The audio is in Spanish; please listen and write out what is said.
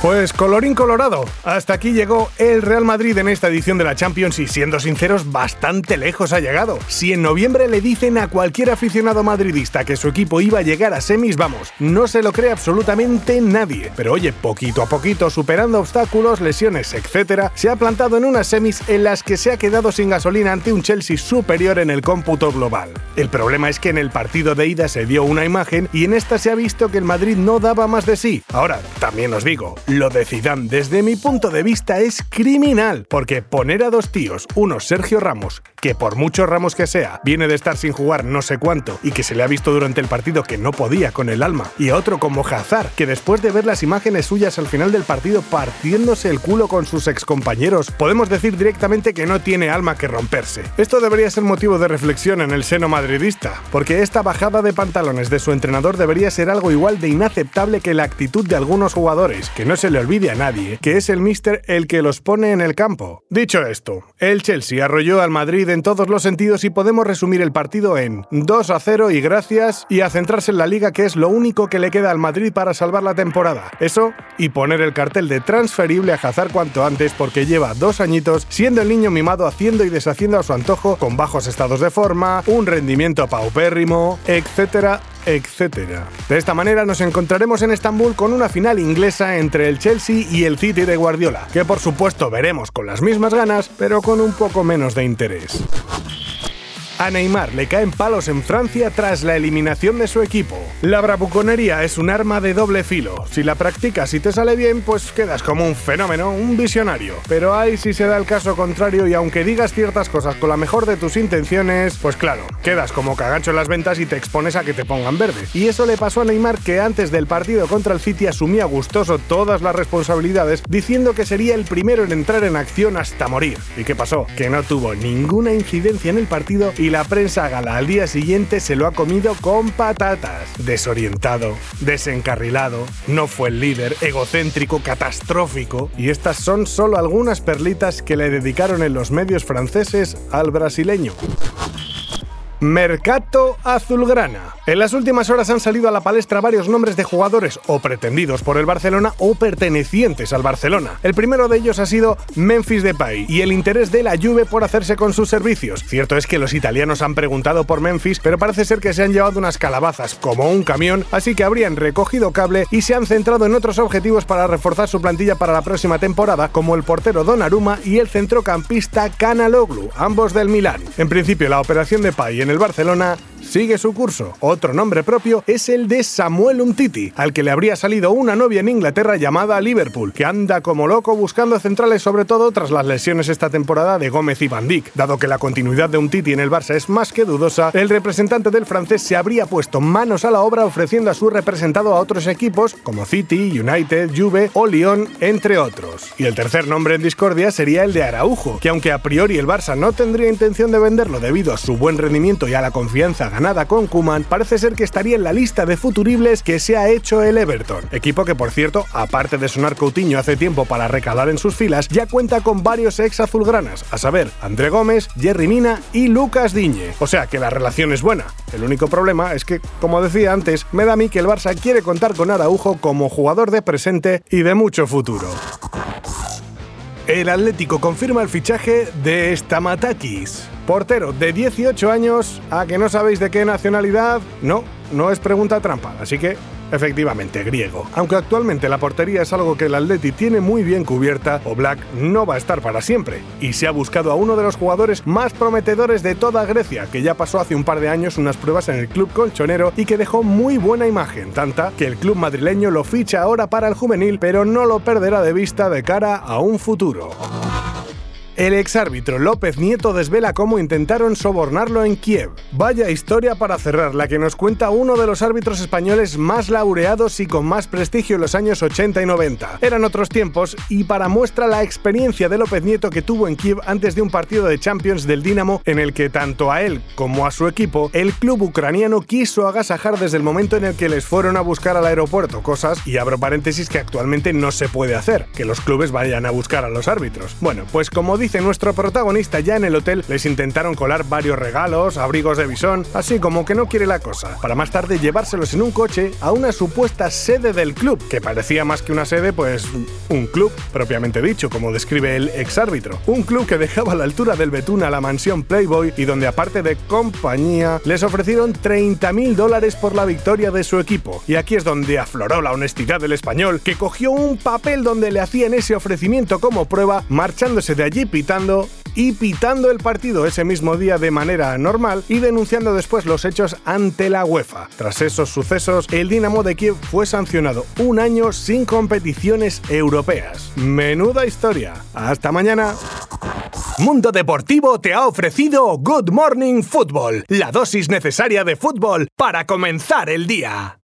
Pues colorín colorado, hasta aquí llegó el Real Madrid en esta edición de la Champions y siendo sinceros, bastante lejos ha llegado. Si en noviembre le dicen a cualquier aficionado madridista que su equipo iba a llegar a semis, vamos, no se lo cree absolutamente nadie. Pero oye, poquito a poquito, superando obstáculos, lesiones, etc., se ha plantado en unas semis en las que se ha quedado sin gasolina ante un Chelsea superior en el cómputo global. El problema es que en el partido de ida se dio una imagen y en esta se ha visto que el Madrid no daba más de sí. Ahora, también os digo, lo de Zidane, desde mi punto de vista, es criminal, porque poner a dos tíos, uno Sergio Ramos, que por muchos Ramos que sea, viene de estar sin jugar no sé cuánto y que se le ha visto durante el partido que no podía con el alma, y otro como Hazard, que después de ver las imágenes suyas al final del partido partiéndose el culo con sus excompañeros, podemos decir directamente que no tiene alma que romperse. Esto debería ser motivo de reflexión en el seno madridista, porque esta bajada de pantalones de su entrenador debería ser algo igual de inaceptable que la actitud de algunos jugadores, que no se le olvide a nadie que es el mister el que los pone en el campo. Dicho esto, el Chelsea arrolló al Madrid en todos los sentidos y podemos resumir el partido en 2 a 0 y gracias y a centrarse en la liga que es lo único que le queda al Madrid para salvar la temporada. Eso y poner el cartel de transferible a Hazard cuanto antes porque lleva dos añitos siendo el niño mimado haciendo y deshaciendo a su antojo con bajos estados de forma, un rendimiento paupérrimo, etcétera, etcétera. De esta manera nos encontraremos en Estambul con una final inglesa entre el Chelsea y el City de Guardiola, que por supuesto veremos con las mismas ganas, pero con un poco menos de interés. A Neymar le caen palos en Francia tras la eliminación de su equipo. La bravuconería es un arma de doble filo. Si la practicas y te sale bien, pues quedas como un fenómeno, un visionario. Pero ahí si se da el caso contrario y aunque digas ciertas cosas con la mejor de tus intenciones, pues claro, quedas como cagacho en las ventas y te expones a que te pongan verde. Y eso le pasó a Neymar que antes del partido contra el City asumía gustoso todas las responsabilidades diciendo que sería el primero en entrar en acción hasta morir. ¿Y qué pasó? Que no tuvo ninguna incidencia en el partido y la prensa gala al día siguiente se lo ha comido con patatas. Desorientado, desencarrilado, no fue el líder, egocéntrico, catastrófico. Y estas son solo algunas perlitas que le dedicaron en los medios franceses al brasileño. Mercato Azulgrana. En las últimas horas han salido a la palestra varios nombres de jugadores o pretendidos por el Barcelona o pertenecientes al Barcelona. El primero de ellos ha sido Memphis Depay y el interés de la Juve por hacerse con sus servicios. Cierto es que los italianos han preguntado por Memphis, pero parece ser que se han llevado unas calabazas como un camión, así que habrían recogido cable y se han centrado en otros objetivos para reforzar su plantilla para la próxima temporada, como el portero Donnarumma y el centrocampista Kanaloglu, ambos del Milán. En principio, la operación Depay en el Barcelona sigue su curso. Otro nombre propio es el de Samuel Umtiti, al que le habría salido una novia en Inglaterra llamada Liverpool, que anda como loco buscando centrales sobre todo tras las lesiones esta temporada de Gómez y Van Dijk. Dado que la continuidad de Umtiti en el Barça es más que dudosa, el representante del francés se habría puesto manos a la obra ofreciendo a su representado a otros equipos como City, United, Juve o Lyon, entre otros. Y el tercer nombre en discordia sería el de Araujo, que aunque a priori el Barça no tendría intención de venderlo debido a su buen rendimiento y a la confianza ganada con Kuman, parece ser que estaría en la lista de futuribles que se ha hecho el Everton. Equipo que, por cierto, aparte de sonar Coutinho hace tiempo para recalar en sus filas, ya cuenta con varios ex azulgranas, a saber, André Gómez, Jerry Mina y Lucas Diñe. O sea que la relación es buena. El único problema es que, como decía antes, me da a mí que el Barça quiere contar con Araujo como jugador de presente y de mucho futuro. El Atlético confirma el fichaje de Stamatakis, portero de 18 años, a que no sabéis de qué nacionalidad. No, no es pregunta trampa, así que efectivamente griego. Aunque actualmente la portería es algo que el Atleti tiene muy bien cubierta, Oblak no va a estar para siempre y se ha buscado a uno de los jugadores más prometedores de toda Grecia, que ya pasó hace un par de años unas pruebas en el club colchonero y que dejó muy buena imagen, tanta que el club madrileño lo ficha ahora para el juvenil, pero no lo perderá de vista de cara a un futuro. El exárbitro López Nieto desvela cómo intentaron sobornarlo en Kiev. Vaya historia para cerrar, la que nos cuenta uno de los árbitros españoles más laureados y con más prestigio en los años 80 y 90. Eran otros tiempos y para muestra la experiencia de López Nieto que tuvo en Kiev antes de un partido de Champions del Dinamo en el que tanto a él como a su equipo el club ucraniano quiso agasajar desde el momento en el que les fueron a buscar al aeropuerto, cosas, y abro paréntesis, que actualmente no se puede hacer, que los clubes vayan a buscar a los árbitros. Bueno, pues como nuestro protagonista ya en el hotel, les intentaron colar varios regalos, abrigos de bisón, así como que no quiere la cosa, para más tarde llevárselos en un coche a una supuesta sede del club, que parecía más que una sede, pues un club, propiamente dicho, como describe el exárbitro. Un club que dejaba a la altura del Betún a la mansión Playboy y donde aparte de compañía, les ofrecieron 30 mil dólares por la victoria de su equipo. Y aquí es donde afloró la honestidad del español, que cogió un papel donde le hacían ese ofrecimiento como prueba, marchándose de allí pitando y pitando el partido ese mismo día de manera normal y denunciando después los hechos ante la UEFA. Tras esos sucesos, el Dinamo de Kiev fue sancionado un año sin competiciones europeas. Menuda historia. Hasta mañana. Mundo Deportivo te ha ofrecido Good Morning Football, la dosis necesaria de fútbol para comenzar el día.